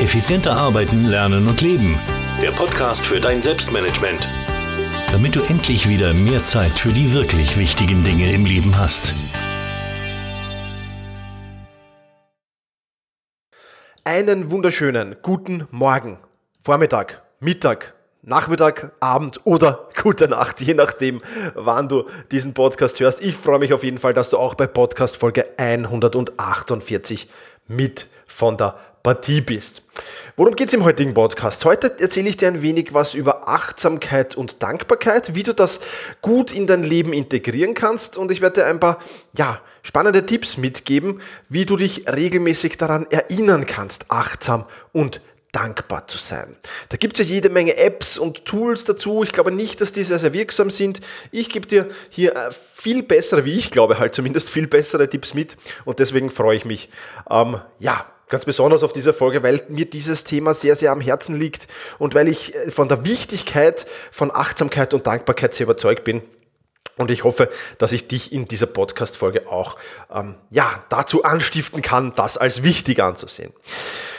Effizienter arbeiten, lernen und leben. Der Podcast für dein Selbstmanagement. Damit du endlich wieder mehr Zeit für die wirklich wichtigen Dinge im Leben hast. Einen wunderschönen guten Morgen, Vormittag, Mittag, Nachmittag, Abend oder gute Nacht, je nachdem, wann du diesen Podcast hörst. Ich freue mich auf jeden Fall, dass du auch bei Podcast Folge 148 mit von der Partie bist. Worum geht es im heutigen Podcast? Heute erzähle ich dir ein wenig was über Achtsamkeit und Dankbarkeit, wie du das gut in dein Leben integrieren kannst und ich werde dir ein paar ja, spannende Tipps mitgeben, wie du dich regelmäßig daran erinnern kannst, achtsam und dankbar zu sein. Da gibt es ja jede Menge Apps und Tools dazu. Ich glaube nicht, dass die sehr, sehr wirksam sind. Ich gebe dir hier äh, viel bessere, wie ich glaube, halt zumindest viel bessere Tipps mit und deswegen freue ich mich, ähm, ja, ganz besonders auf diese Folge, weil mir dieses Thema sehr, sehr am Herzen liegt und weil ich äh, von der Wichtigkeit von Achtsamkeit und Dankbarkeit sehr überzeugt bin. Und ich hoffe, dass ich dich in dieser Podcast-Folge auch ähm, ja, dazu anstiften kann, das als wichtig anzusehen.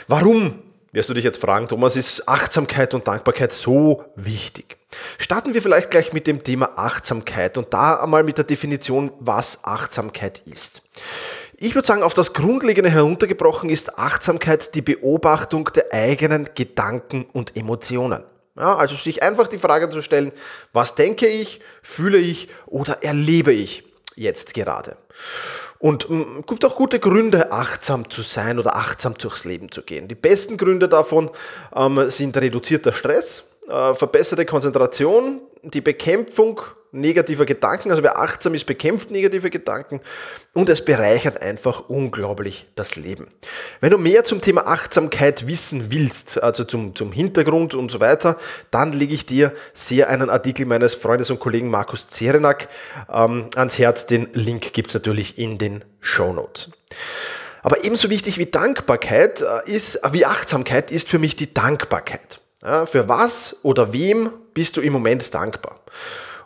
Warum wirst du dich jetzt fragen, Thomas, ist Achtsamkeit und Dankbarkeit so wichtig? Starten wir vielleicht gleich mit dem Thema Achtsamkeit und da einmal mit der Definition, was Achtsamkeit ist. Ich würde sagen, auf das Grundlegende heruntergebrochen ist Achtsamkeit die Beobachtung der eigenen Gedanken und Emotionen. Ja, also sich einfach die Frage zu stellen, was denke ich, fühle ich oder erlebe ich jetzt gerade? Und es mm, gibt auch gute Gründe, achtsam zu sein oder achtsam durchs Leben zu gehen. Die besten Gründe davon ähm, sind reduzierter Stress, äh, verbesserte Konzentration, die Bekämpfung negativer Gedanken. Also wer achtsam ist, bekämpft negative Gedanken und es bereichert einfach unglaublich das Leben. Wenn du mehr zum Thema Achtsamkeit wissen willst, also zum, zum Hintergrund und so weiter, dann lege ich dir sehr einen Artikel meines Freundes und Kollegen Markus Zerenak ähm, ans Herz. Den Link gibt es natürlich in den Show Notes. Aber ebenso wichtig wie Dankbarkeit äh, ist, äh, wie Achtsamkeit ist für mich die Dankbarkeit. Ja, für was oder wem bist du im Moment dankbar?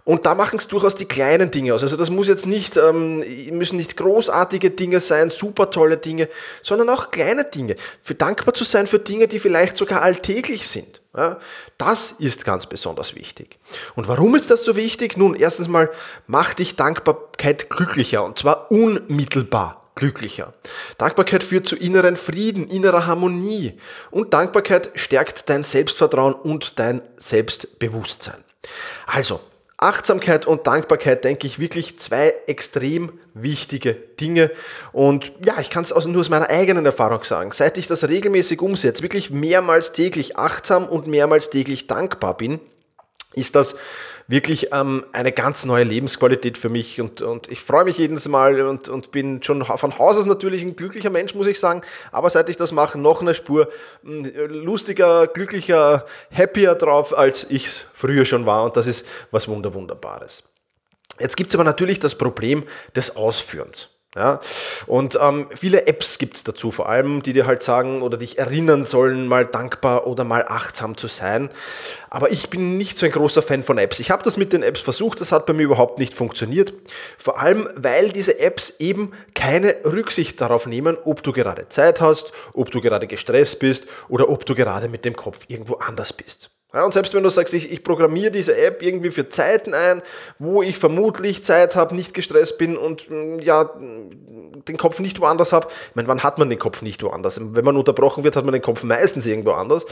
Und da machen es durchaus die kleinen Dinge aus. Also das muss jetzt nicht, ähm, müssen nicht großartige Dinge sein, super tolle Dinge, sondern auch kleine Dinge. Für dankbar zu sein für Dinge, die vielleicht sogar alltäglich sind. Ja, das ist ganz besonders wichtig. Und warum ist das so wichtig? Nun, erstens mal macht dich Dankbarkeit glücklicher und zwar unmittelbar glücklicher. Dankbarkeit führt zu inneren Frieden, innerer Harmonie und Dankbarkeit stärkt dein Selbstvertrauen und dein Selbstbewusstsein. Also, Achtsamkeit und Dankbarkeit, denke ich, wirklich zwei extrem wichtige Dinge. Und ja, ich kann es nur aus meiner eigenen Erfahrung sagen. Seit ich das regelmäßig umsetze, wirklich mehrmals täglich achtsam und mehrmals täglich dankbar bin, ist das wirklich ähm, eine ganz neue Lebensqualität für mich und, und ich freue mich jedes Mal und, und bin schon von Haus aus natürlich ein glücklicher Mensch, muss ich sagen, aber seit ich das mache, noch eine Spur hm, lustiger, glücklicher, happier drauf, als ich es früher schon war und das ist was Wunderwunderbares. Jetzt gibt es aber natürlich das Problem des Ausführens. Ja? Und ähm, viele Apps gibt es dazu, vor allem, die dir halt sagen oder dich erinnern sollen, mal dankbar oder mal achtsam zu sein. Aber ich bin nicht so ein großer Fan von Apps. Ich habe das mit den Apps versucht, das hat bei mir überhaupt nicht funktioniert. Vor allem, weil diese Apps eben keine Rücksicht darauf nehmen, ob du gerade Zeit hast, ob du gerade gestresst bist oder ob du gerade mit dem Kopf irgendwo anders bist. Ja, und selbst wenn du sagst, ich, ich programmiere diese App irgendwie für Zeiten ein, wo ich vermutlich Zeit habe, nicht gestresst bin und mm, ja, den Kopf nicht woanders habe. Ich meine, wann hat man den Kopf nicht woanders? Wenn man unterbrochen wird, hat man den Kopf meistens irgendwo anders.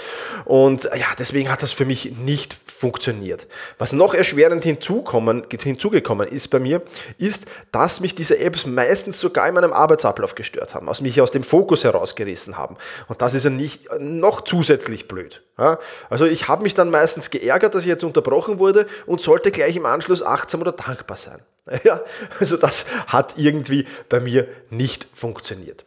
Und ja, deswegen hat das für mich nicht funktioniert. Was noch erschwerend hinzukommen, hinzugekommen ist bei mir, ist, dass mich diese Apps meistens sogar in meinem Arbeitsablauf gestört haben, aus mich aus dem Fokus herausgerissen haben. Und das ist ja nicht noch zusätzlich blöd. Ja? Also ich habe mich mich dann meistens geärgert, dass ich jetzt unterbrochen wurde und sollte gleich im Anschluss achtsam oder dankbar sein. Ja, also das hat irgendwie bei mir nicht funktioniert.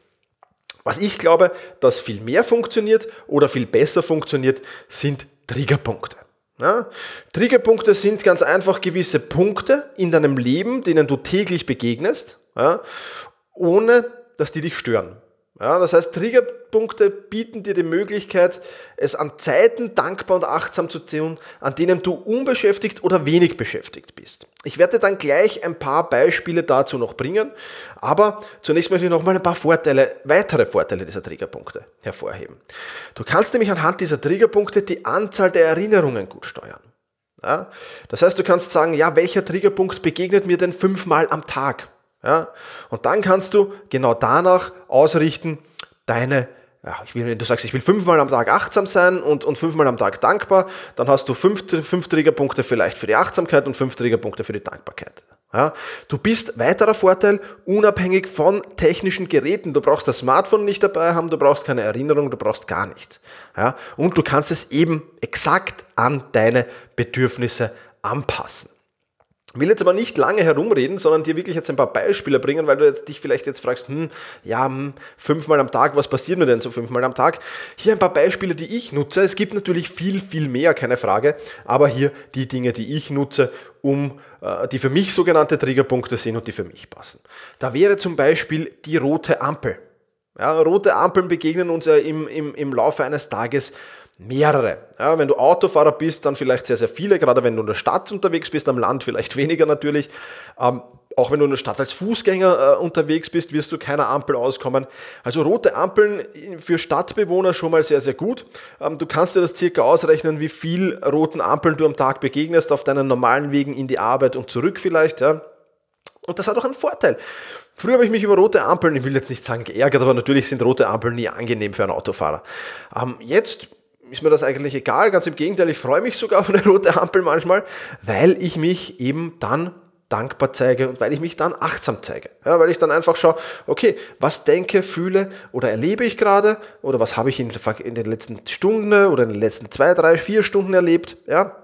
Was ich glaube, dass viel mehr funktioniert oder viel besser funktioniert, sind Triggerpunkte. Ja? Triggerpunkte sind ganz einfach gewisse Punkte in deinem Leben, denen du täglich begegnest, ja? ohne dass die dich stören. Ja, das heißt, Triggerpunkte bieten dir die Möglichkeit, es an Zeiten dankbar und achtsam zu tun, an denen du unbeschäftigt oder wenig beschäftigt bist. Ich werde dann gleich ein paar Beispiele dazu noch bringen, aber zunächst möchte ich noch mal ein paar Vorteile, weitere Vorteile dieser Triggerpunkte hervorheben. Du kannst nämlich anhand dieser Triggerpunkte die Anzahl der Erinnerungen gut steuern. Ja, das heißt, du kannst sagen, ja, welcher Triggerpunkt begegnet mir denn fünfmal am Tag? Ja? Und dann kannst du genau danach ausrichten, deine, ja, ich will, wenn du sagst, ich will fünfmal am Tag achtsam sein und, und fünfmal am Tag dankbar, dann hast du fünf, fünf Triggerpunkte vielleicht für die Achtsamkeit und fünf Triggerpunkte für die Dankbarkeit. Ja, du bist weiterer Vorteil unabhängig von technischen Geräten. Du brauchst das Smartphone nicht dabei haben, du brauchst keine Erinnerung, du brauchst gar nichts. Ja, und du kannst es eben exakt an deine Bedürfnisse anpassen. Ich will jetzt aber nicht lange herumreden, sondern dir wirklich jetzt ein paar Beispiele bringen, weil du jetzt dich vielleicht jetzt fragst, hm, ja, hm, fünfmal am Tag, was passiert mir denn so fünfmal am Tag? Hier ein paar Beispiele, die ich nutze. Es gibt natürlich viel, viel mehr, keine Frage, aber hier die Dinge, die ich nutze, um äh, die für mich sogenannte Triggerpunkte sind und die für mich passen. Da wäre zum Beispiel die rote Ampel. Ja, rote Ampeln begegnen uns ja im, im, im Laufe eines Tages mehrere. Ja, wenn du Autofahrer bist, dann vielleicht sehr, sehr viele, gerade wenn du in der Stadt unterwegs bist, am Land vielleicht weniger natürlich. Ähm, auch wenn du in der Stadt als Fußgänger äh, unterwegs bist, wirst du keiner Ampel auskommen. Also rote Ampeln für Stadtbewohner schon mal sehr, sehr gut. Ähm, du kannst dir das circa ausrechnen, wie viel roten Ampeln du am Tag begegnest auf deinen normalen Wegen in die Arbeit und zurück vielleicht. Ja. Und das hat auch einen Vorteil. Früher habe ich mich über rote Ampeln, ich will jetzt nicht sagen geärgert, aber natürlich sind rote Ampeln nie angenehm für einen Autofahrer. Ähm, jetzt ist mir das eigentlich egal. Ganz im Gegenteil, ich freue mich sogar auf eine rote Ampel manchmal, weil ich mich eben dann dankbar zeige und weil ich mich dann achtsam zeige. Ja, weil ich dann einfach schaue, okay, was denke, fühle oder erlebe ich gerade oder was habe ich in, den letzten Stunden oder in den letzten zwei, drei, vier Stunden erlebt. Ja,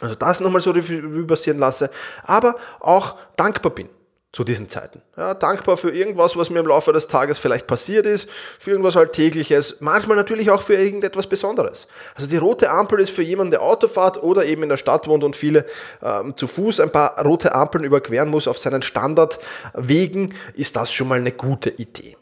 also das nochmal so rüber passieren lasse, aber auch dankbar bin zu diesen Zeiten. Ja, dankbar für irgendwas, was mir im Laufe des Tages vielleicht passiert ist, für irgendwas Alltägliches, manchmal natürlich auch für irgendetwas Besonderes. Also die rote Ampel ist für jemanden, der Auto fährt oder eben in der Stadt wohnt und viele ähm, zu Fuß ein paar rote Ampeln überqueren muss auf seinen Standardwegen, ist das schon mal eine gute Idee.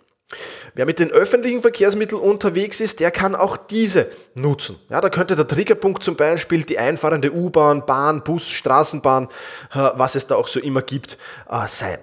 Wer mit den öffentlichen Verkehrsmitteln unterwegs ist, der kann auch diese nutzen. Ja, da könnte der Triggerpunkt zum Beispiel die einfahrende U-Bahn, Bahn, Bus, Straßenbahn, äh, was es da auch so immer gibt, äh, sein.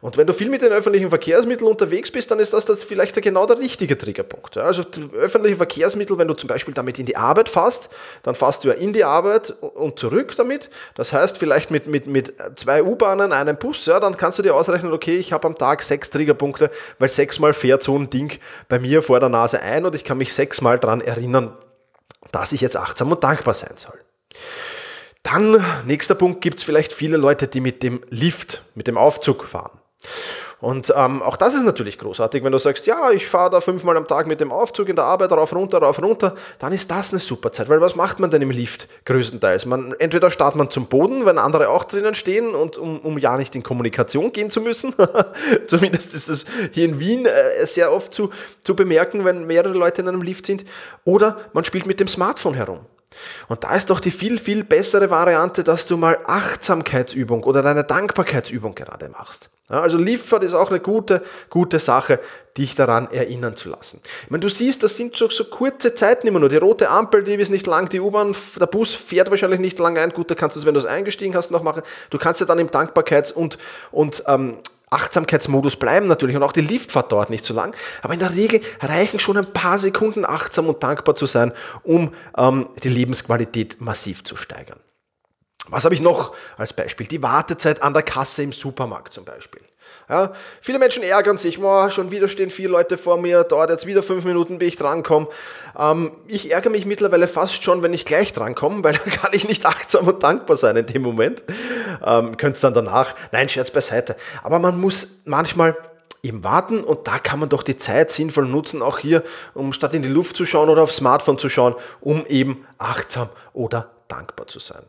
Und wenn du viel mit den öffentlichen Verkehrsmitteln unterwegs bist, dann ist das, das vielleicht genau der richtige Triggerpunkt. Also öffentliche Verkehrsmittel, wenn du zum Beispiel damit in die Arbeit fährst, dann fährst du ja in die Arbeit und zurück damit. Das heißt, vielleicht mit, mit, mit zwei U-Bahnen, einem Bus, ja, dann kannst du dir ausrechnen, okay, ich habe am Tag sechs Triggerpunkte, weil sechsmal fährt so ein Ding bei mir vor der Nase ein und ich kann mich sechsmal daran erinnern, dass ich jetzt achtsam und dankbar sein soll. Dann, nächster Punkt, gibt es vielleicht viele Leute, die mit dem Lift, mit dem Aufzug fahren. Und ähm, auch das ist natürlich großartig, wenn du sagst, ja, ich fahre da fünfmal am Tag mit dem Aufzug in der Arbeit rauf, runter, rauf, runter, dann ist das eine super Zeit, weil was macht man denn im Lift größtenteils? Man, entweder startet man zum Boden, wenn andere auch drinnen stehen und um, um ja nicht in Kommunikation gehen zu müssen, zumindest ist es hier in Wien äh, sehr oft zu, zu bemerken, wenn mehrere Leute in einem Lift sind, oder man spielt mit dem Smartphone herum. Und da ist doch die viel, viel bessere Variante, dass du mal Achtsamkeitsübung oder deine Dankbarkeitsübung gerade machst. Ja, also Liefert ist auch eine gute, gute Sache, dich daran erinnern zu lassen. Ich meine, du siehst, das sind so, so kurze Zeiten immer nur. Die rote Ampel, die ist nicht lang, die U-Bahn, der Bus fährt wahrscheinlich nicht lang ein. Gut, da kannst du es, wenn du es eingestiegen hast, noch machen. Du kannst ja dann im Dankbarkeits- und, und ähm, Achtsamkeitsmodus bleiben natürlich und auch die Liftfahrt dauert nicht so lang. Aber in der Regel reichen schon ein paar Sekunden achtsam und dankbar zu sein, um ähm, die Lebensqualität massiv zu steigern. Was habe ich noch als Beispiel? Die Wartezeit an der Kasse im Supermarkt zum Beispiel. Ja, viele Menschen ärgern sich, boah, schon wieder stehen vier Leute vor mir, dauert jetzt wieder fünf Minuten, bis ich drankomme. Ähm, ich ärgere mich mittlerweile fast schon, wenn ich gleich drankomme, weil dann kann ich nicht achtsam und dankbar sein in dem Moment. Ähm, Könnt dann danach, nein, Scherz beiseite. Aber man muss manchmal eben warten und da kann man doch die Zeit sinnvoll nutzen, auch hier, um statt in die Luft zu schauen oder aufs Smartphone zu schauen, um eben achtsam oder dankbar zu sein.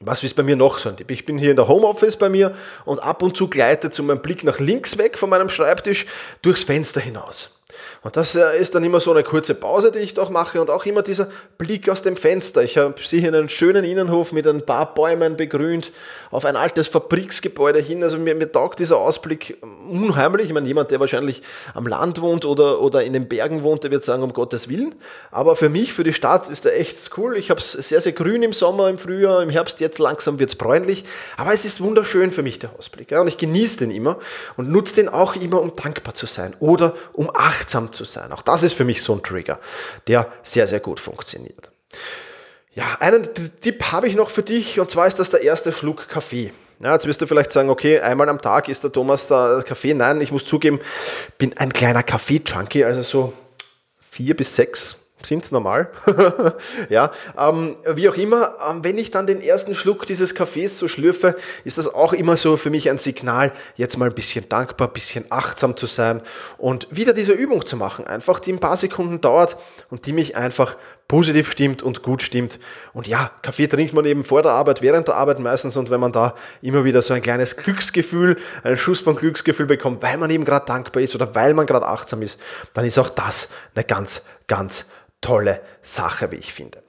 Was ist bei mir noch so ein Tipp? Ich bin hier in der Homeoffice bei mir und ab und zu gleitet so mein Blick nach links weg von meinem Schreibtisch durchs Fenster hinaus. Und das äh, ist dann immer so eine kurze Pause, die ich doch mache und auch immer dieser Blick aus dem Fenster. Ich sehe hier einen schönen Innenhof mit ein paar Bäumen begrünt auf ein altes Fabriksgebäude hin. Also mir, mir taugt dieser Ausblick unheimlich. Ich meine, jemand, der wahrscheinlich am Land wohnt oder, oder in den Bergen wohnt, der wird sagen, um Gottes Willen. Aber für mich, für die Stadt ist der echt cool. Ich habe es sehr, sehr grün im Sommer, im Frühjahr, im Herbst, jetzt langsam wird es bräunlich. Aber es ist wunderschön für mich, der Ausblick. Und ich genieße den immer und nutze den auch immer, um dankbar zu sein oder um achtsam zu sein. Auch das ist für mich so ein Trigger, der sehr, sehr gut funktioniert. Ja, einen Tipp habe ich noch für dich und zwar ist das der erste Schluck Kaffee. Ja, jetzt wirst du vielleicht sagen, okay, einmal am Tag ist der Thomas da Kaffee. Nein, ich muss zugeben, bin ein kleiner Kaffee-Junkie, also so vier bis sechs sind es normal. ja, ähm, wie auch immer, ähm, wenn ich dann den ersten Schluck dieses Kaffees so schlürfe, ist das auch immer so für mich ein Signal, jetzt mal ein bisschen dankbar, ein bisschen achtsam zu sein und wieder diese Übung zu machen, einfach die ein paar Sekunden dauert und die mich einfach positiv stimmt und gut stimmt. Und ja, Kaffee trinkt man eben vor der Arbeit, während der Arbeit meistens und wenn man da immer wieder so ein kleines Glücksgefühl, einen Schuss von Glücksgefühl bekommt, weil man eben gerade dankbar ist oder weil man gerade achtsam ist, dann ist auch das eine ganz, ganz tolle Sache, wie ich finde.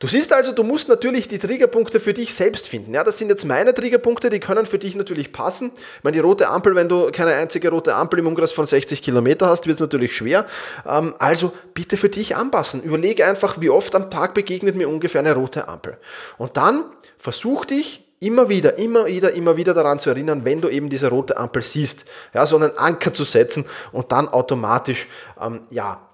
Du siehst also, du musst natürlich die Triggerpunkte für dich selbst finden. Ja, das sind jetzt meine Triggerpunkte, die können für dich natürlich passen. Ich meine, die rote Ampel, wenn du keine einzige rote Ampel im Umkreis von 60 Kilometer hast, wird es natürlich schwer. Ähm, also bitte für dich anpassen. Überlege einfach, wie oft am Tag begegnet mir ungefähr eine rote Ampel. Und dann versuch dich immer wieder, immer wieder, immer wieder daran zu erinnern, wenn du eben diese rote Ampel siehst, ja, so einen Anker zu setzen und dann automatisch, ähm, ja,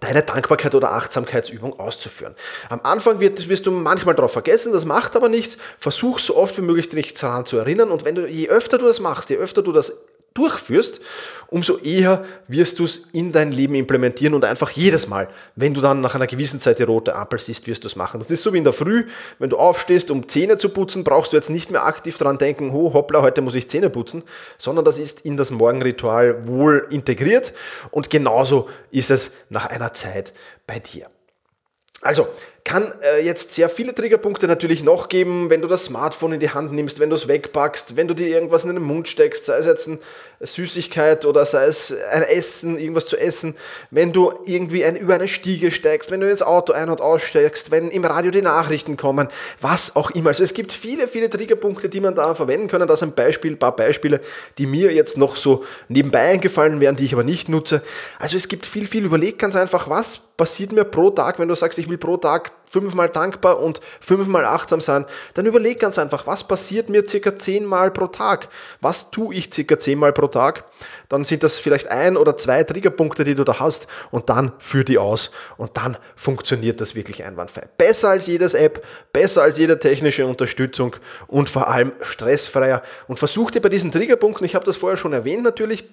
deine Dankbarkeit oder Achtsamkeitsübung auszuführen. Am Anfang wird, wirst du manchmal darauf vergessen, das macht aber nichts. Versuch so oft wie möglich dich daran zu erinnern und wenn du, je öfter du das machst, je öfter du das durchführst, umso eher wirst du es in dein Leben implementieren und einfach jedes Mal, wenn du dann nach einer gewissen Zeit die rote Ampel siehst, wirst du es machen. Das ist so wie in der Früh, wenn du aufstehst, um Zähne zu putzen, brauchst du jetzt nicht mehr aktiv daran denken, oh hoppla, heute muss ich Zähne putzen, sondern das ist in das Morgenritual wohl integriert und genauso ist es nach einer Zeit bei dir. Also, kann äh, jetzt sehr viele Triggerpunkte natürlich noch geben, wenn du das Smartphone in die Hand nimmst, wenn du es wegpackst, wenn du dir irgendwas in den Mund steckst, sei es jetzt eine Süßigkeit oder sei es ein Essen, irgendwas zu essen, wenn du irgendwie ein, über eine Stiege steigst, wenn du ins Auto ein- und aussteigst, wenn im Radio die Nachrichten kommen, was auch immer. Also es gibt viele, viele Triggerpunkte, die man da verwenden kann. Das ein Beispiel, ein paar Beispiele, die mir jetzt noch so nebenbei eingefallen wären, die ich aber nicht nutze. Also es gibt viel, viel. Überleg ganz einfach, was passiert mir pro Tag, wenn du sagst, ich will pro Tag fünfmal dankbar und fünfmal achtsam sein, dann überleg ganz einfach, was passiert mir circa zehnmal pro Tag? Was tue ich circa zehnmal pro Tag? Dann sind das vielleicht ein oder zwei Triggerpunkte, die du da hast und dann führ die aus und dann funktioniert das wirklich einwandfrei. Besser als jedes App, besser als jede technische Unterstützung und vor allem stressfreier. Und versuch dir bei diesen Triggerpunkten, ich habe das vorher schon erwähnt natürlich,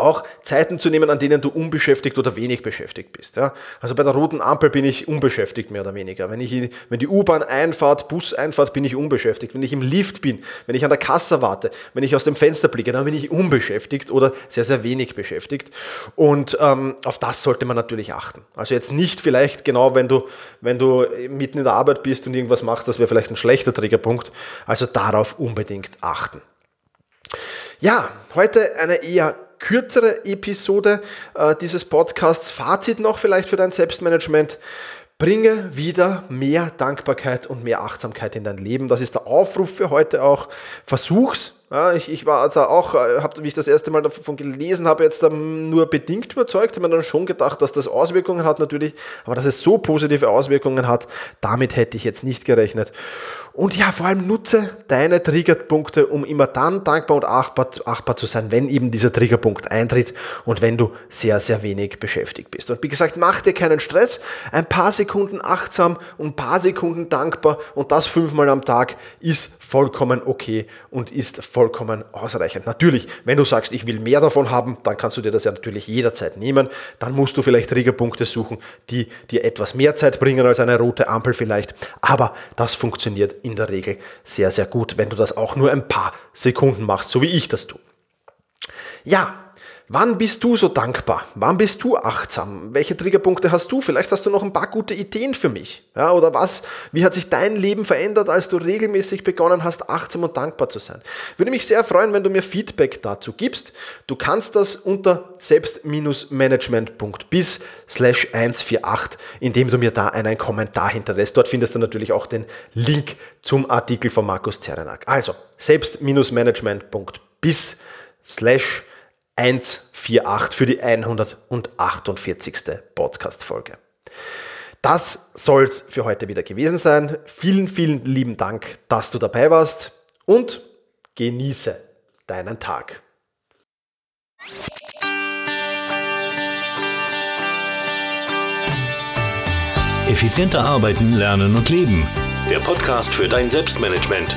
auch Zeiten zu nehmen, an denen du unbeschäftigt oder wenig beschäftigt bist. Ja? Also bei der roten Ampel bin ich unbeschäftigt mehr oder weniger. Wenn, ich, wenn die U-Bahn einfahrt, Bus einfahrt, bin ich unbeschäftigt. Wenn ich im Lift bin, wenn ich an der Kasse warte, wenn ich aus dem Fenster blicke, dann bin ich unbeschäftigt oder sehr, sehr wenig beschäftigt. Und ähm, auf das sollte man natürlich achten. Also jetzt nicht vielleicht genau, wenn du, wenn du mitten in der Arbeit bist und irgendwas machst, das wäre vielleicht ein schlechter Triggerpunkt. Also darauf unbedingt achten. Ja, heute eine eher kürzere Episode äh, dieses Podcasts. Fazit noch vielleicht für dein Selbstmanagement. Bringe wieder mehr Dankbarkeit und mehr Achtsamkeit in dein Leben. Das ist der Aufruf für heute auch. Versuch's ja, ich, ich war da auch, äh, hab, wie ich das erste Mal davon gelesen habe, jetzt nur bedingt überzeugt, habe mir dann schon gedacht, dass das Auswirkungen hat natürlich, aber dass es so positive Auswirkungen hat, damit hätte ich jetzt nicht gerechnet. Und ja, vor allem nutze deine Triggerpunkte, um immer dann dankbar und achtbar, achtbar zu sein, wenn eben dieser Triggerpunkt eintritt und wenn du sehr, sehr wenig beschäftigt bist. Und wie gesagt, mach dir keinen Stress, ein paar Sekunden achtsam und ein paar Sekunden dankbar und das fünfmal am Tag ist vollkommen okay und ist vollkommen ausreichend. Natürlich, wenn du sagst, ich will mehr davon haben, dann kannst du dir das ja natürlich jederzeit nehmen. Dann musst du vielleicht Triggerpunkte suchen, die dir etwas mehr Zeit bringen als eine rote Ampel vielleicht. Aber das funktioniert in der Regel sehr, sehr gut, wenn du das auch nur ein paar Sekunden machst, so wie ich das tue. Ja, Wann bist du so dankbar? Wann bist du achtsam? Welche Triggerpunkte hast du? Vielleicht hast du noch ein paar gute Ideen für mich. Ja, oder was? Wie hat sich dein Leben verändert, als du regelmäßig begonnen hast, achtsam und dankbar zu sein? Würde mich sehr freuen, wenn du mir Feedback dazu gibst. Du kannst das unter selbst-management.bis slash 148, indem du mir da einen Kommentar hinterlässt. Dort findest du natürlich auch den Link zum Artikel von Markus Zerenak. Also, selbst-management.bis slash 148 für die 148. Podcast-Folge. Das soll es für heute wieder gewesen sein. Vielen, vielen lieben Dank, dass du dabei warst und genieße deinen Tag. Effizienter arbeiten, lernen und leben. Der Podcast für dein Selbstmanagement.